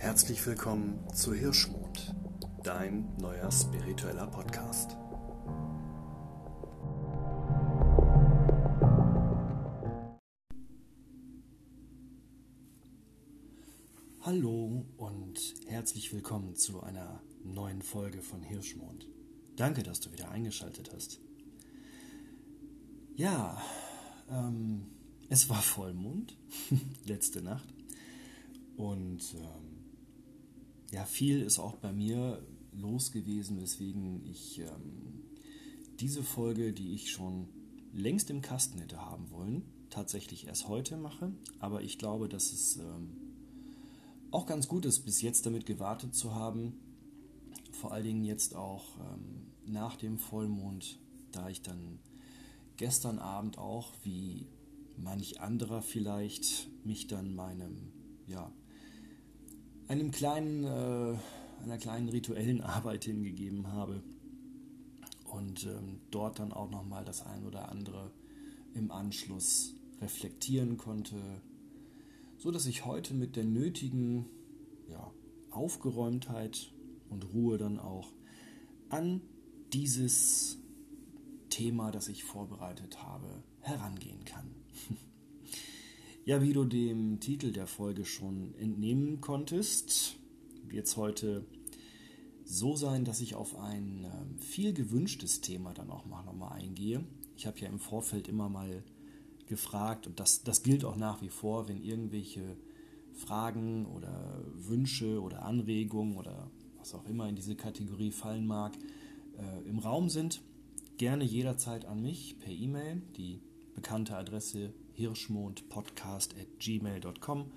Herzlich willkommen zu Hirschmond, dein neuer spiritueller Podcast. Hallo und herzlich willkommen zu einer neuen Folge von Hirschmond. Danke, dass du wieder eingeschaltet hast. Ja, ähm, es war Vollmond letzte Nacht und ähm, ja, viel ist auch bei mir los gewesen, weswegen ich ähm, diese Folge, die ich schon längst im Kasten hätte haben wollen, tatsächlich erst heute mache. Aber ich glaube, dass es ähm, auch ganz gut ist, bis jetzt damit gewartet zu haben. Vor allen Dingen jetzt auch ähm, nach dem Vollmond, da ich dann gestern Abend auch, wie manch anderer vielleicht, mich dann meinem, ja, einem kleinen, äh, einer kleinen rituellen Arbeit hingegeben habe und ähm, dort dann auch nochmal das ein oder andere im Anschluss reflektieren konnte, so dass ich heute mit der nötigen ja, Aufgeräumtheit und Ruhe dann auch an dieses Thema, das ich vorbereitet habe, herangehen kann. ja, wie du dem Titel der Folge schon entnehmen konntest, wird es heute so sein, dass ich auf ein äh, viel gewünschtes Thema dann auch mal nochmal eingehe. Ich habe ja im Vorfeld immer mal gefragt und das, das gilt auch nach wie vor, wenn irgendwelche Fragen oder Wünsche oder Anregungen oder was auch immer in diese Kategorie fallen mag, äh, im Raum sind, gerne jederzeit an mich per E-Mail, die bekannte Adresse hirschmondpodcast.gmail.com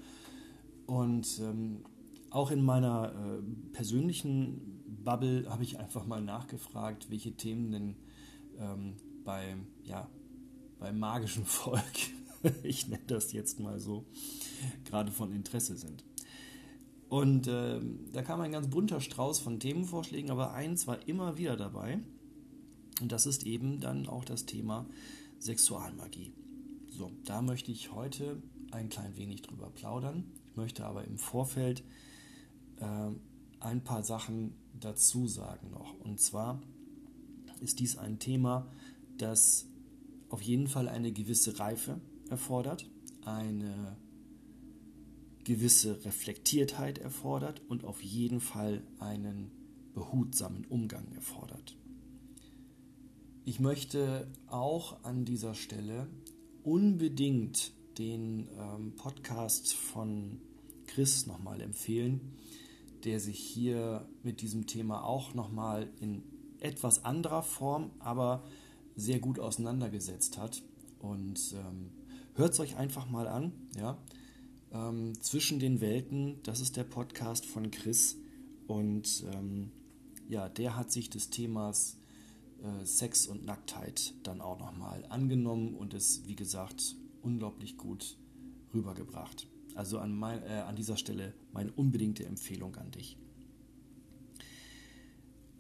und ähm, auch in meiner äh, persönlichen Bubble habe ich einfach mal nachgefragt, welche Themen denn ähm, bei, ja, beim magischen Volk, ich nenne das jetzt mal so, gerade von Interesse sind. Und äh, da kam ein ganz bunter Strauß von Themenvorschlägen, aber eins war immer wieder dabei. Und das ist eben dann auch das Thema Sexualmagie. So, da möchte ich heute ein klein wenig drüber plaudern. Ich möchte aber im Vorfeld äh, ein paar Sachen dazu sagen noch. Und zwar ist dies ein Thema, das auf jeden Fall eine gewisse Reife erfordert, eine gewisse Reflektiertheit erfordert und auf jeden Fall einen behutsamen Umgang erfordert. Ich möchte auch an dieser Stelle unbedingt den ähm, Podcast von Chris nochmal empfehlen, der sich hier mit diesem Thema auch nochmal in etwas anderer Form, aber sehr gut auseinandergesetzt hat. Und ähm, hört es euch einfach mal an. Ja? Ähm, Zwischen den Welten, das ist der Podcast von Chris. Und ähm, ja, der hat sich des Themas äh, Sex und Nacktheit dann auch nochmal angenommen und es, wie gesagt, unglaublich gut rübergebracht. Also an, mein, äh, an dieser Stelle meine unbedingte Empfehlung an dich.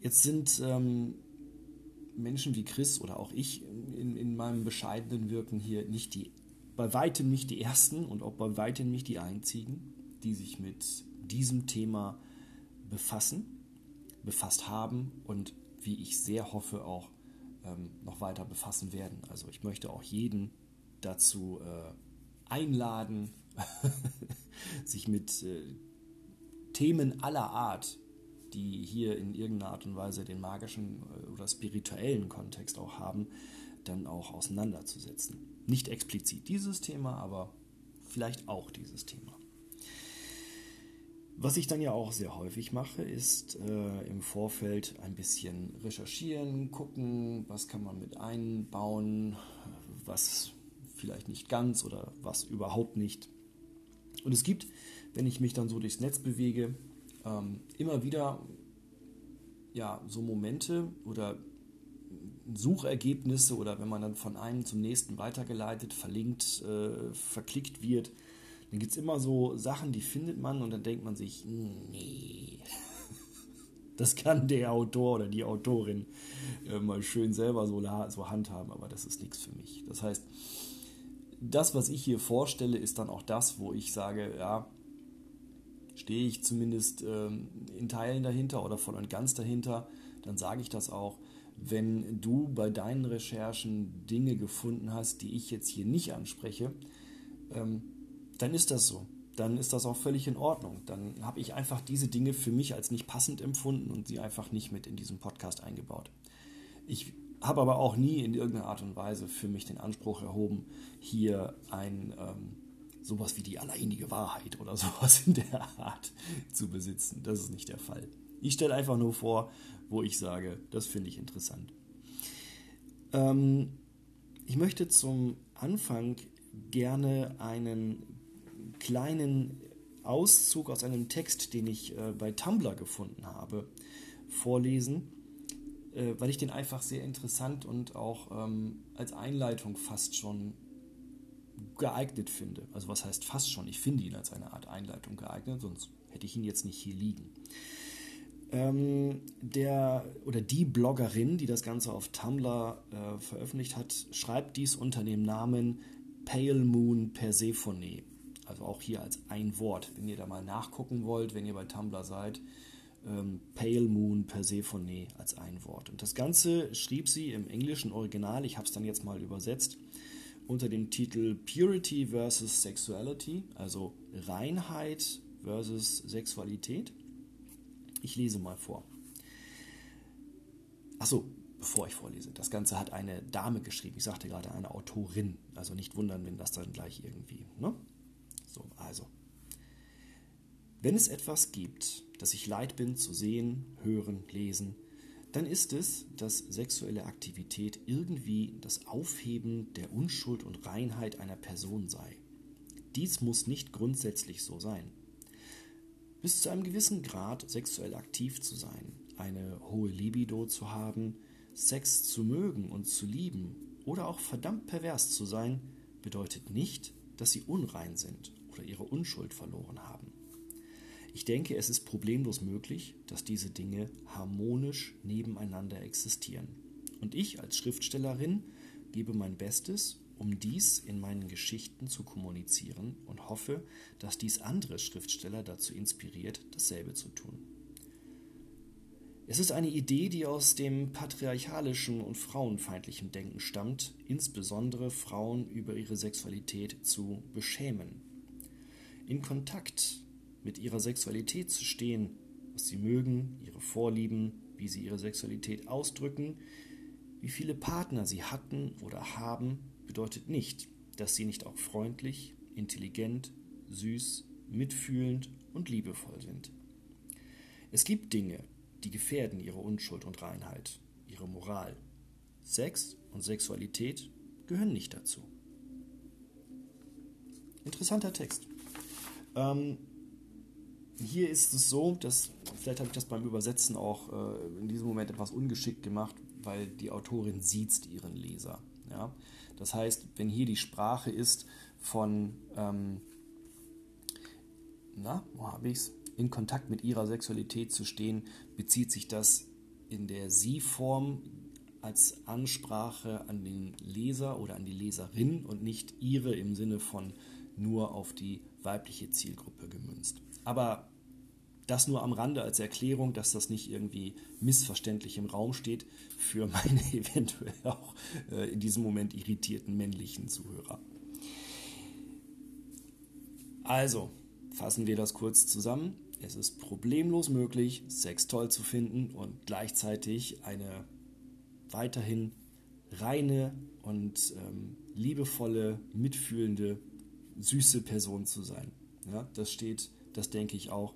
Jetzt sind ähm, Menschen wie Chris oder auch ich in, in meinem bescheidenen Wirken hier nicht die, bei weitem nicht die ersten und auch bei weitem nicht die einzigen, die sich mit diesem Thema befassen, befasst haben und wie ich sehr hoffe, auch ähm, noch weiter befassen werden. Also ich möchte auch jeden dazu äh, einladen, sich mit äh, Themen aller Art, die hier in irgendeiner Art und Weise den magischen äh, oder spirituellen Kontext auch haben, dann auch auseinanderzusetzen. Nicht explizit dieses Thema, aber vielleicht auch dieses Thema. Was ich dann ja auch sehr häufig mache, ist äh, im Vorfeld ein bisschen recherchieren, gucken, was kann man mit einbauen, was vielleicht nicht ganz oder was überhaupt nicht. Und es gibt, wenn ich mich dann so durchs Netz bewege, ähm, immer wieder ja, so Momente oder Suchergebnisse oder wenn man dann von einem zum nächsten weitergeleitet, verlinkt, äh, verklickt wird, dann gibt es immer so Sachen, die findet man und dann denkt man sich, nee, das kann der Autor oder die Autorin äh, mal schön selber so, so handhaben, aber das ist nichts für mich. Das heißt, das, was ich hier vorstelle, ist dann auch das, wo ich sage, ja, stehe ich zumindest ähm, in Teilen dahinter oder voll und ganz dahinter, dann sage ich das auch. Wenn du bei deinen Recherchen Dinge gefunden hast, die ich jetzt hier nicht anspreche, ähm, dann ist das so. Dann ist das auch völlig in Ordnung. Dann habe ich einfach diese Dinge für mich als nicht passend empfunden und sie einfach nicht mit in diesen Podcast eingebaut. Ich habe aber auch nie in irgendeiner Art und Weise für mich den Anspruch erhoben, hier ein ähm, sowas wie die alleinige Wahrheit oder sowas in der Art zu besitzen. Das ist nicht der Fall. Ich stelle einfach nur vor, wo ich sage, das finde ich interessant. Ähm, ich möchte zum Anfang gerne einen kleinen Auszug aus einem Text, den ich äh, bei Tumblr gefunden habe, vorlesen, äh, weil ich den einfach sehr interessant und auch ähm, als Einleitung fast schon geeignet finde. Also was heißt fast schon? Ich finde ihn als eine Art Einleitung geeignet, sonst hätte ich ihn jetzt nicht hier liegen. Ähm, der oder die Bloggerin, die das Ganze auf Tumblr äh, veröffentlicht hat, schreibt dies unter dem Namen Pale Moon Persephone. Also auch hier als ein Wort. Wenn ihr da mal nachgucken wollt, wenn ihr bei Tumblr seid, ähm, Pale Moon Persephone als ein Wort. Und das Ganze schrieb sie im englischen Original, ich habe es dann jetzt mal übersetzt, unter dem Titel Purity versus Sexuality, also Reinheit versus Sexualität. Ich lese mal vor. Achso, bevor ich vorlese. Das Ganze hat eine Dame geschrieben. Ich sagte gerade eine Autorin. Also nicht wundern, wenn das dann gleich irgendwie. Ne? So, also. Wenn es etwas gibt, das ich leid bin zu sehen, hören, lesen, dann ist es, dass sexuelle Aktivität irgendwie das Aufheben der Unschuld und Reinheit einer Person sei. Dies muss nicht grundsätzlich so sein. Bis zu einem gewissen Grad sexuell aktiv zu sein, eine hohe Libido zu haben, Sex zu mögen und zu lieben oder auch verdammt pervers zu sein, bedeutet nicht, dass sie unrein sind oder ihre Unschuld verloren haben. Ich denke, es ist problemlos möglich, dass diese Dinge harmonisch nebeneinander existieren. Und ich als Schriftstellerin gebe mein Bestes, um dies in meinen Geschichten zu kommunizieren und hoffe, dass dies andere Schriftsteller dazu inspiriert, dasselbe zu tun. Es ist eine Idee, die aus dem patriarchalischen und frauenfeindlichen Denken stammt, insbesondere Frauen über ihre Sexualität zu beschämen. In Kontakt mit ihrer Sexualität zu stehen, was sie mögen, ihre Vorlieben, wie sie ihre Sexualität ausdrücken, wie viele Partner sie hatten oder haben, bedeutet nicht, dass sie nicht auch freundlich, intelligent, süß, mitfühlend und liebevoll sind. Es gibt Dinge, die gefährden ihre Unschuld und Reinheit, ihre Moral. Sex und Sexualität gehören nicht dazu. Interessanter Text. Ähm, hier ist es so, dass, vielleicht habe ich das beim Übersetzen auch äh, in diesem Moment etwas ungeschickt gemacht, weil die Autorin sieht ihren Leser. Ja? Das heißt, wenn hier die Sprache ist von, ähm, na, wo habe ich es? in Kontakt mit ihrer Sexualität zu stehen, bezieht sich das in der Sie-Form als Ansprache an den Leser oder an die Leserin und nicht ihre im Sinne von nur auf die weibliche Zielgruppe gemünzt. Aber das nur am Rande als Erklärung, dass das nicht irgendwie missverständlich im Raum steht für meine eventuell auch äh, in diesem Moment irritierten männlichen Zuhörer. Also, fassen wir das kurz zusammen. Es ist problemlos möglich, Sex toll zu finden und gleichzeitig eine weiterhin reine und ähm, liebevolle, mitfühlende, süße Person zu sein. Ja, das steht, das denke ich auch,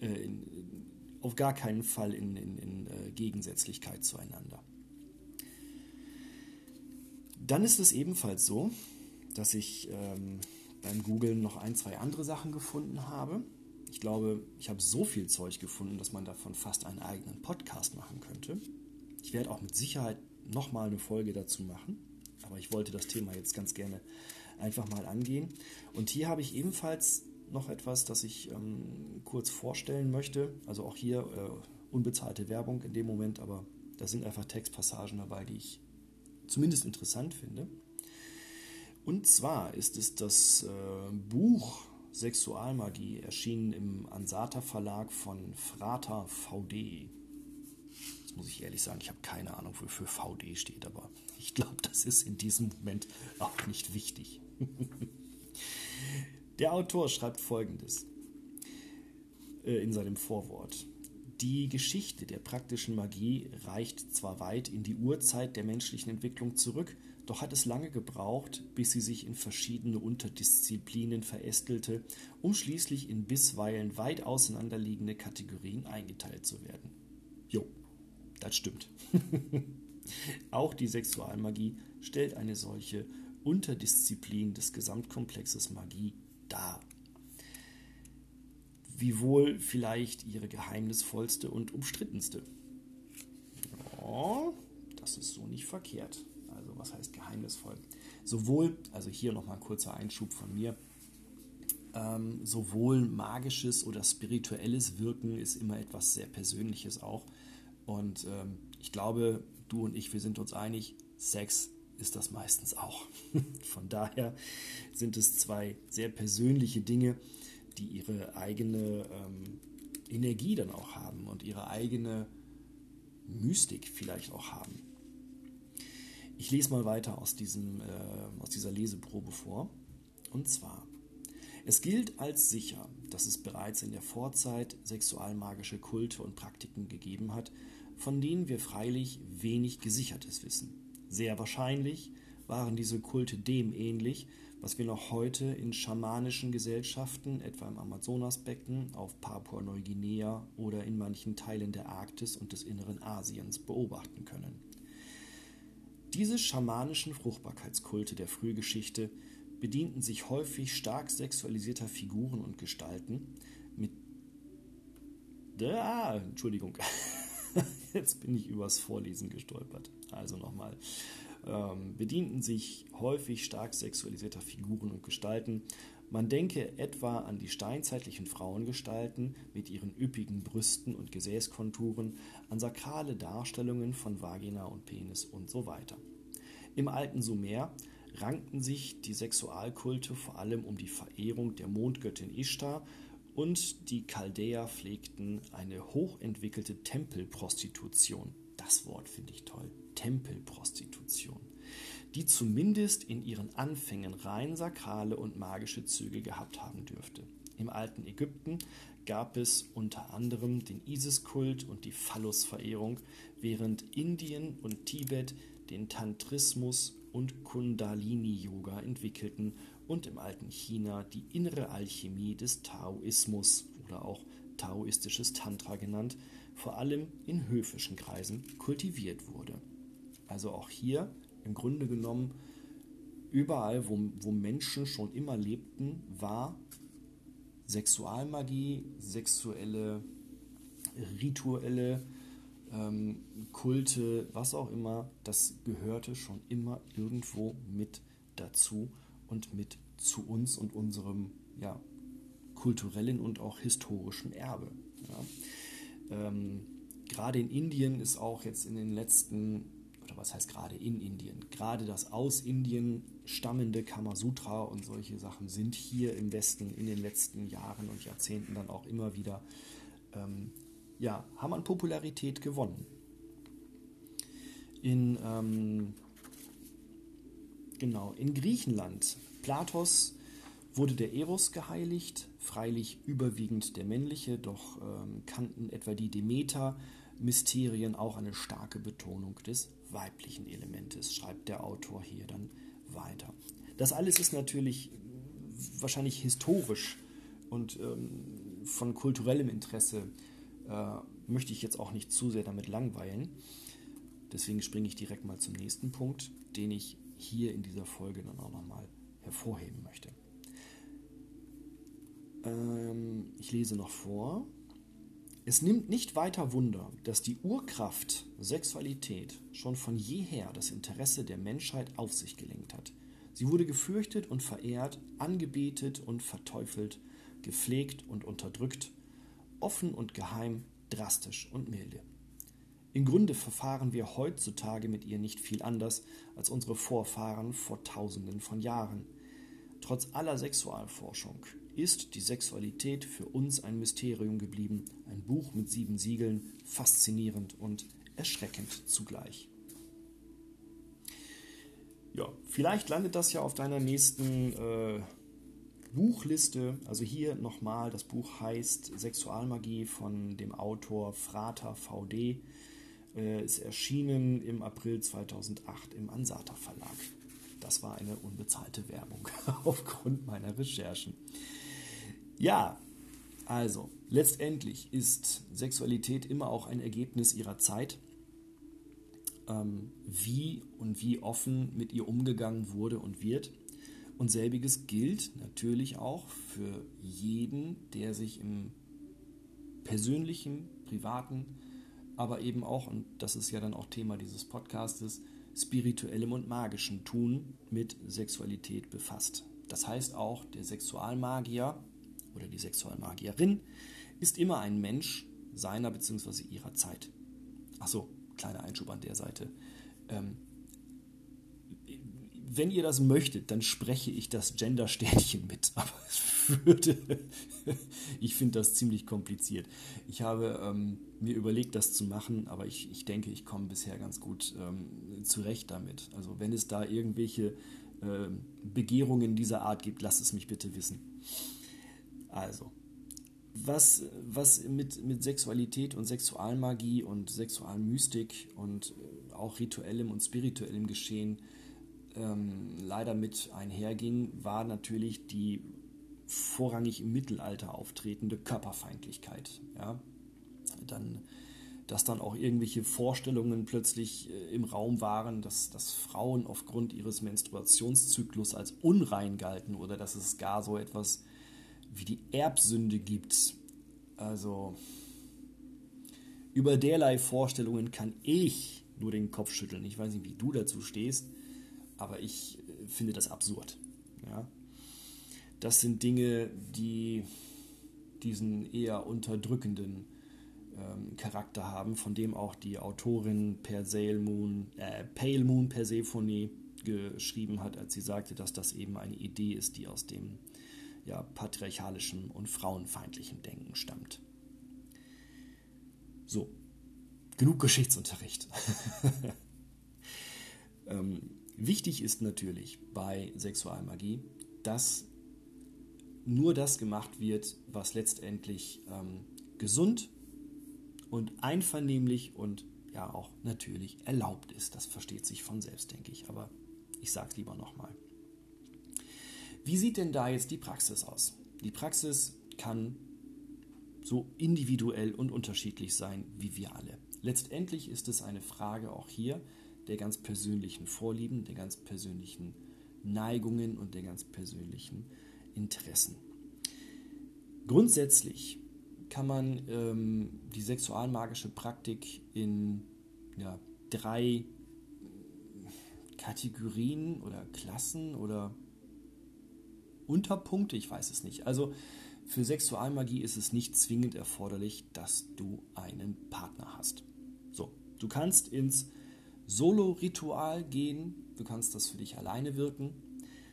äh, in, auf gar keinen Fall in, in, in äh, Gegensätzlichkeit zueinander. Dann ist es ebenfalls so, dass ich ähm, beim Googlen noch ein, zwei andere Sachen gefunden habe ich glaube, ich habe so viel Zeug gefunden, dass man davon fast einen eigenen Podcast machen könnte. Ich werde auch mit Sicherheit nochmal eine Folge dazu machen, aber ich wollte das Thema jetzt ganz gerne einfach mal angehen. Und hier habe ich ebenfalls noch etwas, das ich ähm, kurz vorstellen möchte. Also auch hier äh, unbezahlte Werbung in dem Moment, aber da sind einfach Textpassagen dabei, die ich zumindest interessant finde. Und zwar ist es das äh, Buch Sexualmagie, erschienen im Ansata Verlag von Frater VD. Jetzt muss ich ehrlich sagen, ich habe keine Ahnung, wofür VD steht, aber ich glaube, das ist in diesem Moment auch nicht wichtig. Der Autor schreibt folgendes äh, in seinem Vorwort. Die Geschichte der praktischen Magie reicht zwar weit in die Urzeit der menschlichen Entwicklung zurück, doch hat es lange gebraucht, bis sie sich in verschiedene Unterdisziplinen verästelte, um schließlich in bisweilen weit auseinanderliegende Kategorien eingeteilt zu werden. Jo, das stimmt. Auch die Sexualmagie stellt eine solche Unterdisziplin des Gesamtkomplexes Magie dar. Wiewohl vielleicht ihre geheimnisvollste und umstrittenste. Ja, das ist so nicht verkehrt. Also was heißt geheimnisvoll? Sowohl, also hier nochmal ein kurzer Einschub von mir, ähm, sowohl magisches oder spirituelles Wirken ist immer etwas sehr Persönliches auch. Und ähm, ich glaube, du und ich, wir sind uns einig, Sex ist das meistens auch. Von daher sind es zwei sehr persönliche Dinge, die ihre eigene ähm, Energie dann auch haben und ihre eigene Mystik vielleicht auch haben. Ich lese mal weiter aus, diesem, äh, aus dieser Leseprobe vor. Und zwar, es gilt als sicher, dass es bereits in der Vorzeit sexualmagische Kulte und Praktiken gegeben hat, von denen wir freilich wenig Gesichertes wissen. Sehr wahrscheinlich waren diese Kulte dem ähnlich, was wir noch heute in schamanischen Gesellschaften, etwa im Amazonasbecken, auf Papua-Neuguinea oder in manchen Teilen der Arktis und des inneren Asiens beobachten können. Diese schamanischen Fruchtbarkeitskulte der Frühgeschichte bedienten sich häufig stark sexualisierter Figuren und Gestalten mit Ah, Entschuldigung. Jetzt bin ich übers Vorlesen gestolpert. Also nochmal. Ähm, bedienten sich häufig stark sexualisierter Figuren und Gestalten. Man denke etwa an die steinzeitlichen Frauengestalten mit ihren üppigen Brüsten und Gesäßkonturen, an sakrale Darstellungen von Vagina und Penis und so weiter. Im alten Sumer rankten sich die Sexualkulte vor allem um die Verehrung der Mondgöttin Ishtar und die Chaldäer pflegten eine hochentwickelte Tempelprostitution. Das Wort finde ich toll. Tempelprostitution. Die zumindest in ihren Anfängen rein sakrale und magische Züge gehabt haben dürfte. Im alten Ägypten gab es unter anderem den Isis-Kult und die Phallus-Verehrung, während Indien und Tibet den Tantrismus und Kundalini-Yoga entwickelten und im alten China die innere Alchemie des Taoismus oder auch taoistisches Tantra genannt, vor allem in höfischen Kreisen kultiviert wurde. Also auch hier im Grunde genommen überall, wo, wo Menschen schon immer lebten, war Sexualmagie, sexuelle, rituelle ähm, Kulte, was auch immer, das gehörte schon immer irgendwo mit dazu und mit zu uns und unserem ja, kulturellen und auch historischen Erbe. Ja. Ähm, gerade in Indien ist auch jetzt in den letzten, oder was heißt gerade in Indien, gerade das aus Indien stammende Kamasutra und solche Sachen sind hier im Westen in den letzten Jahren und Jahrzehnten dann auch immer wieder, ähm, ja, haben an Popularität gewonnen. In ähm, Genau, in Griechenland. Platos wurde der Eros geheiligt, freilich überwiegend der männliche, doch ähm, kannten etwa die Demeter-Mysterien auch eine starke Betonung des weiblichen Elementes, schreibt der Autor hier dann weiter. Das alles ist natürlich wahrscheinlich historisch und ähm, von kulturellem Interesse äh, möchte ich jetzt auch nicht zu sehr damit langweilen. Deswegen springe ich direkt mal zum nächsten Punkt, den ich hier in dieser Folge dann auch nochmal hervorheben möchte. Ähm, ich lese noch vor. Es nimmt nicht weiter Wunder, dass die Urkraft Sexualität schon von jeher das Interesse der Menschheit auf sich gelenkt hat. Sie wurde gefürchtet und verehrt, angebetet und verteufelt, gepflegt und unterdrückt, offen und geheim, drastisch und milde. Im Grunde verfahren wir heutzutage mit ihr nicht viel anders als unsere Vorfahren vor Tausenden von Jahren. Trotz aller Sexualforschung ist die Sexualität für uns ein Mysterium geblieben, ein Buch mit sieben Siegeln, faszinierend und erschreckend zugleich. Ja, vielleicht landet das ja auf deiner nächsten äh, Buchliste. Also hier nochmal, das Buch heißt Sexualmagie von dem Autor Frater VD. Äh, ist erschienen im April 2008 im Ansata Verlag. Das war eine unbezahlte Werbung aufgrund meiner Recherchen. Ja, also letztendlich ist Sexualität immer auch ein Ergebnis ihrer Zeit. Ähm, wie und wie offen mit ihr umgegangen wurde und wird. Und selbiges gilt natürlich auch für jeden, der sich im persönlichen, privaten, aber eben auch, und das ist ja dann auch Thema dieses Podcastes, spirituellem und magischem Tun mit Sexualität befasst. Das heißt auch, der Sexualmagier oder die Sexualmagierin ist immer ein Mensch seiner bzw. ihrer Zeit. Achso, kleiner Einschub an der Seite. Ähm, wenn ihr das möchtet, dann spreche ich das Gender-Sternchen mit. Aber es würde. ich finde das ziemlich kompliziert. Ich habe ähm, mir überlegt, das zu machen, aber ich, ich denke, ich komme bisher ganz gut ähm, zurecht damit. Also, wenn es da irgendwelche äh, Begehrungen dieser Art gibt, lasst es mich bitte wissen. Also, was, was mit, mit Sexualität und Sexualmagie und Sexualmystik und äh, auch rituellem und spirituellem Geschehen ähm, leider mit einherging, war natürlich die vorrangig im Mittelalter auftretende Körperfeindlichkeit. Ja? Dann, dass dann auch irgendwelche Vorstellungen plötzlich äh, im Raum waren, dass, dass Frauen aufgrund ihres Menstruationszyklus als unrein galten oder dass es gar so etwas wie die Erbsünde gibt. Also über derlei Vorstellungen kann ich nur den Kopf schütteln. Ich weiß nicht, wie du dazu stehst aber ich äh, finde das absurd. Ja? Das sind Dinge, die diesen eher unterdrückenden ähm, Charakter haben, von dem auch die Autorin Pale Moon, äh, Pale Moon Persephone geschrieben hat, als sie sagte, dass das eben eine Idee ist, die aus dem ja, patriarchalischen und frauenfeindlichen Denken stammt. So, genug Geschichtsunterricht. ähm, Wichtig ist natürlich bei Sexualmagie, dass nur das gemacht wird, was letztendlich ähm, gesund und einvernehmlich und ja auch natürlich erlaubt ist. Das versteht sich von selbst, denke ich, aber ich sage es lieber nochmal. Wie sieht denn da jetzt die Praxis aus? Die Praxis kann so individuell und unterschiedlich sein wie wir alle. Letztendlich ist es eine Frage auch hier der ganz persönlichen Vorlieben, der ganz persönlichen Neigungen und der ganz persönlichen Interessen. Grundsätzlich kann man ähm, die sexualmagische Praktik in ja, drei Kategorien oder Klassen oder Unterpunkte, ich weiß es nicht. Also für Sexualmagie ist es nicht zwingend erforderlich, dass du einen Partner hast. So, du kannst ins Solo-Ritual gehen. Du kannst das für dich alleine wirken.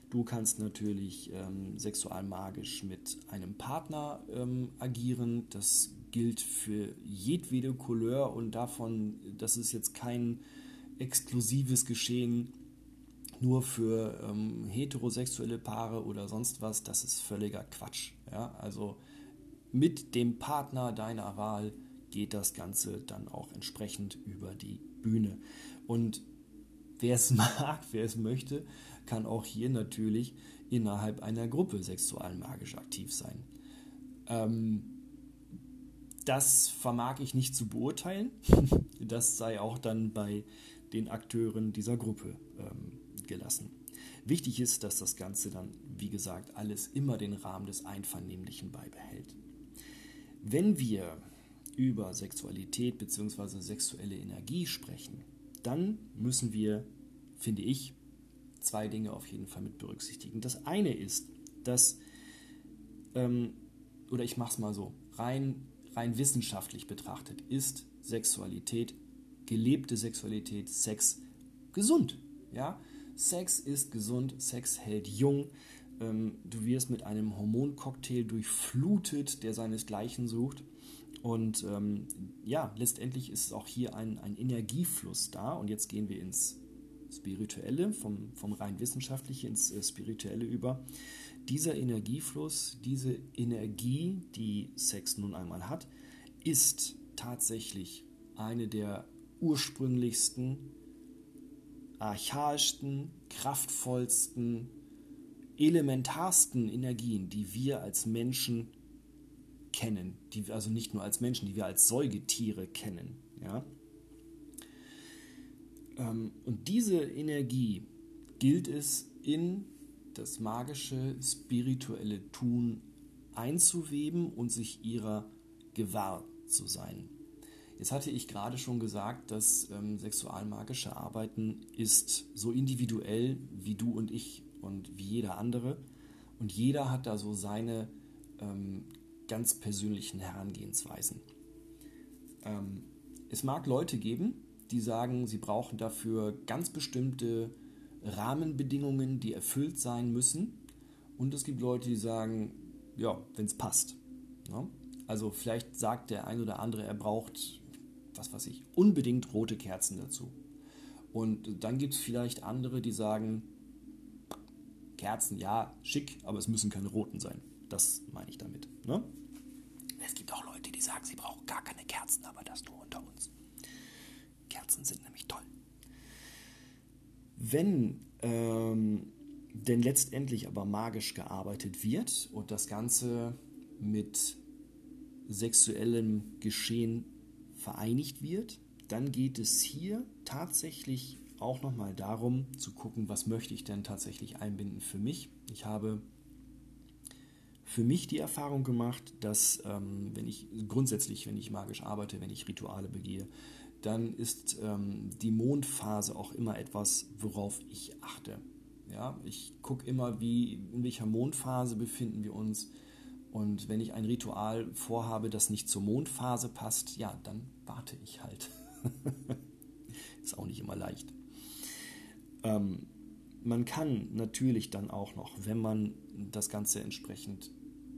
Du kannst natürlich ähm, sexualmagisch mit einem Partner ähm, agieren. Das gilt für jedwede Couleur und davon, das ist jetzt kein exklusives Geschehen nur für ähm, heterosexuelle Paare oder sonst was. Das ist völliger Quatsch. Ja? Also mit dem Partner deiner Wahl geht das Ganze dann auch entsprechend über die Bühne. Und wer es mag, wer es möchte, kann auch hier natürlich innerhalb einer Gruppe sexualmagisch aktiv sein. Ähm, das vermag ich nicht zu beurteilen. Das sei auch dann bei den Akteuren dieser Gruppe ähm, gelassen. Wichtig ist, dass das Ganze dann, wie gesagt, alles immer den Rahmen des Einvernehmlichen beibehält. Wenn wir über Sexualität bzw. sexuelle Energie sprechen, dann müssen wir, finde ich, zwei Dinge auf jeden Fall mit berücksichtigen. Das eine ist, dass, ähm, oder ich mache es mal so, rein, rein wissenschaftlich betrachtet, ist Sexualität, gelebte Sexualität, Sex gesund. Ja? Sex ist gesund, Sex hält jung, ähm, du wirst mit einem Hormoncocktail durchflutet, der seinesgleichen sucht. Und ähm, ja, letztendlich ist auch hier ein, ein Energiefluss da. Und jetzt gehen wir ins Spirituelle, vom, vom rein wissenschaftliche ins äh, Spirituelle über. Dieser Energiefluss, diese Energie, die Sex nun einmal hat, ist tatsächlich eine der ursprünglichsten, archaischsten, kraftvollsten, elementarsten Energien, die wir als Menschen kennen, die also nicht nur als Menschen, die wir als Säugetiere kennen. Ja? Ähm, und diese Energie gilt es in das magische, spirituelle Tun einzuweben und sich ihrer gewahr zu sein. Jetzt hatte ich gerade schon gesagt, dass ähm, sexualmagische Arbeiten ist so individuell wie du und ich und wie jeder andere. Und jeder hat da so seine ähm, ganz persönlichen Herangehensweisen. Ähm, es mag Leute geben, die sagen, sie brauchen dafür ganz bestimmte Rahmenbedingungen, die erfüllt sein müssen. Und es gibt Leute, die sagen, ja, wenn es passt. Ja? Ne? Also vielleicht sagt der ein oder andere, er braucht, was weiß ich, unbedingt rote Kerzen dazu. Und dann gibt es vielleicht andere, die sagen, Kerzen, ja, schick, aber es müssen keine roten sein. Das meine ich damit. Ne? Es gibt auch Leute, die sagen, sie brauchen gar keine Kerzen, aber das nur unter uns. Kerzen sind nämlich toll. Wenn ähm, denn letztendlich aber magisch gearbeitet wird und das Ganze mit sexuellem Geschehen vereinigt wird, dann geht es hier tatsächlich auch nochmal darum zu gucken, was möchte ich denn tatsächlich einbinden für mich. Ich habe für mich die Erfahrung gemacht, dass ähm, wenn ich grundsätzlich, wenn ich magisch arbeite, wenn ich Rituale begehe, dann ist ähm, die Mondphase auch immer etwas, worauf ich achte. Ja, ich gucke immer, wie, in welcher Mondphase befinden wir uns. Und wenn ich ein Ritual vorhabe, das nicht zur Mondphase passt, ja, dann warte ich halt. ist auch nicht immer leicht. Ähm, man kann natürlich dann auch noch, wenn man das Ganze entsprechend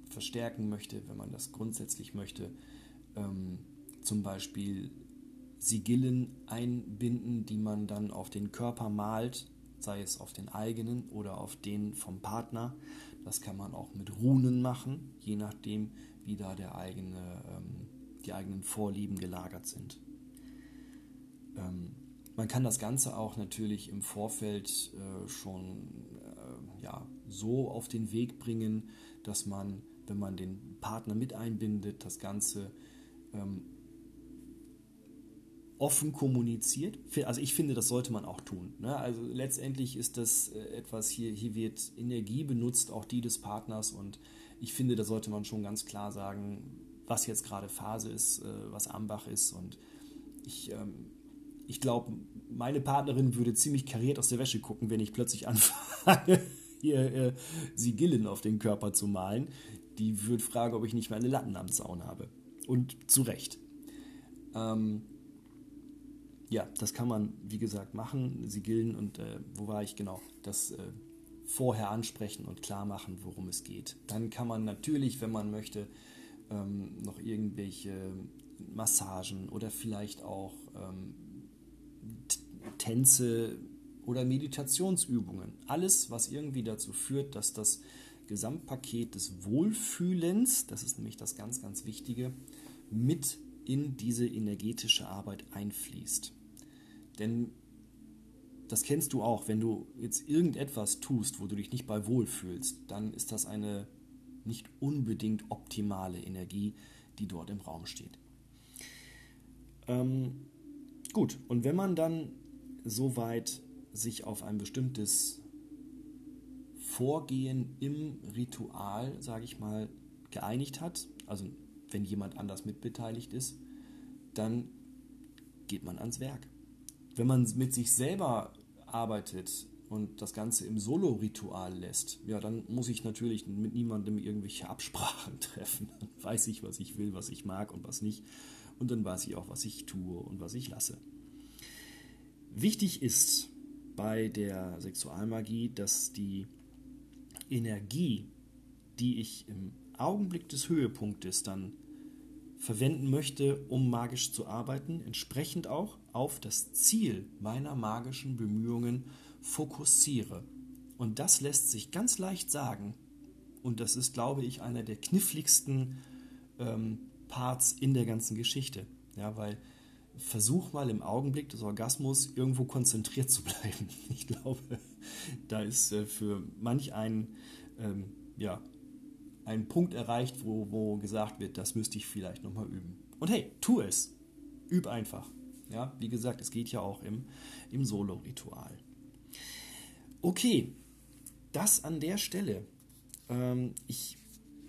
verstärken möchte, wenn man das grundsätzlich möchte, ähm, zum Beispiel Sigillen einbinden, die man dann auf den Körper malt, sei es auf den eigenen oder auf den vom Partner. Das kann man auch mit Runen machen, je nachdem, wie da der eigene, ähm, die eigenen Vorlieben gelagert sind. Ähm, man kann das Ganze auch natürlich im Vorfeld äh, schon äh, ja, so auf den Weg bringen, dass man, wenn man den Partner mit einbindet, das Ganze ähm, offen kommuniziert. Also ich finde, das sollte man auch tun. Ne? Also letztendlich ist das äh, etwas hier, hier wird Energie benutzt, auch die des Partners und ich finde, da sollte man schon ganz klar sagen, was jetzt gerade Phase ist, äh, was Ambach ist und ich ähm, ich glaube, meine Partnerin würde ziemlich kariert aus der Wäsche gucken, wenn ich plötzlich anfange, hier äh, Sigillen auf den Körper zu malen. Die würde fragen, ob ich nicht meine Latten am Zaun habe. Und zu Recht. Ähm, ja, das kann man, wie gesagt, machen. Sigillen und äh, wo war ich genau? Das äh, vorher ansprechen und klar machen, worum es geht. Dann kann man natürlich, wenn man möchte, ähm, noch irgendwelche Massagen oder vielleicht auch ähm, Tänze oder Meditationsübungen. Alles, was irgendwie dazu führt, dass das Gesamtpaket des Wohlfühlens, das ist nämlich das ganz, ganz Wichtige, mit in diese energetische Arbeit einfließt. Denn das kennst du auch, wenn du jetzt irgendetwas tust, wo du dich nicht bei wohlfühlst, dann ist das eine nicht unbedingt optimale Energie, die dort im Raum steht. Ähm, gut, und wenn man dann soweit sich auf ein bestimmtes Vorgehen im Ritual, sage ich mal, geeinigt hat, also wenn jemand anders mitbeteiligt ist, dann geht man ans Werk. Wenn man mit sich selber arbeitet und das Ganze im Solo-Ritual lässt, ja, dann muss ich natürlich mit niemandem irgendwelche Absprachen treffen. Dann weiß ich, was ich will, was ich mag und was nicht. Und dann weiß ich auch, was ich tue und was ich lasse. Wichtig ist bei der Sexualmagie, dass die Energie, die ich im Augenblick des Höhepunktes dann verwenden möchte, um magisch zu arbeiten, entsprechend auch auf das Ziel meiner magischen Bemühungen fokussiere. Und das lässt sich ganz leicht sagen. Und das ist, glaube ich, einer der kniffligsten ähm, Parts in der ganzen Geschichte. Ja, weil versuch mal im Augenblick des Orgasmus irgendwo konzentriert zu bleiben. Ich glaube, da ist äh, für manch einen ähm, ja, einen Punkt erreicht, wo, wo gesagt wird, das müsste ich vielleicht nochmal üben. Und hey, tu es. Üb einfach. Ja, wie gesagt, es geht ja auch im, im Solo-Ritual. Okay, das an der Stelle. Ähm, ich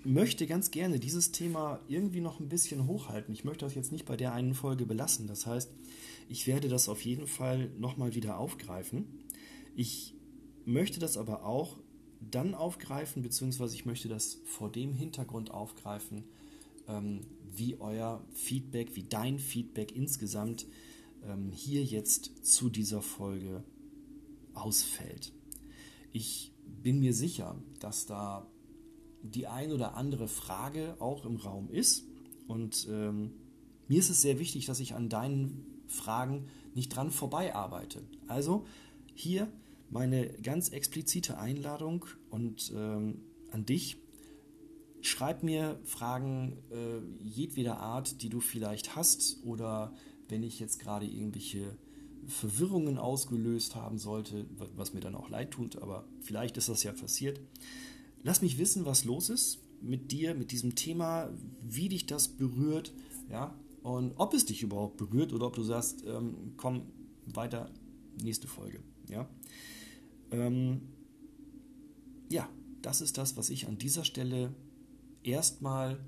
möchte ganz gerne dieses Thema irgendwie noch ein bisschen hochhalten. Ich möchte das jetzt nicht bei der einen Folge belassen. Das heißt, ich werde das auf jeden Fall nochmal wieder aufgreifen. Ich möchte das aber auch dann aufgreifen, beziehungsweise ich möchte das vor dem Hintergrund aufgreifen, ähm, wie euer Feedback, wie dein Feedback insgesamt ähm, hier jetzt zu dieser Folge ausfällt. Ich bin mir sicher, dass da die ein oder andere Frage auch im Raum ist und ähm, mir ist es sehr wichtig, dass ich an deinen Fragen nicht dran vorbei arbeite. Also hier meine ganz explizite Einladung und ähm, an dich. Schreib mir Fragen äh, jedweder Art, die du vielleicht hast oder wenn ich jetzt gerade irgendwelche Verwirrungen ausgelöst haben sollte, was mir dann auch leid tut, aber vielleicht ist das ja passiert. Lass mich wissen, was los ist mit dir, mit diesem Thema, wie dich das berührt, ja, und ob es dich überhaupt berührt oder ob du sagst, ähm, komm weiter, nächste Folge, ja. Ähm, ja, das ist das, was ich an dieser Stelle erstmal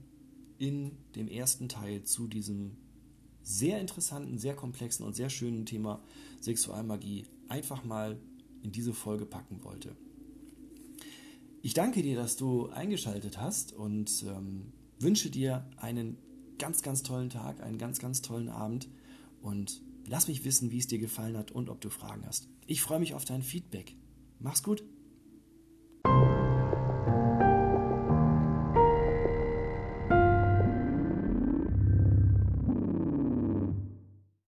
in dem ersten Teil zu diesem sehr interessanten, sehr komplexen und sehr schönen Thema Sexualmagie einfach mal in diese Folge packen wollte. Ich danke dir, dass du eingeschaltet hast und ähm, wünsche dir einen ganz, ganz tollen Tag, einen ganz, ganz tollen Abend und lass mich wissen, wie es dir gefallen hat und ob du Fragen hast. Ich freue mich auf dein Feedback. Mach's gut.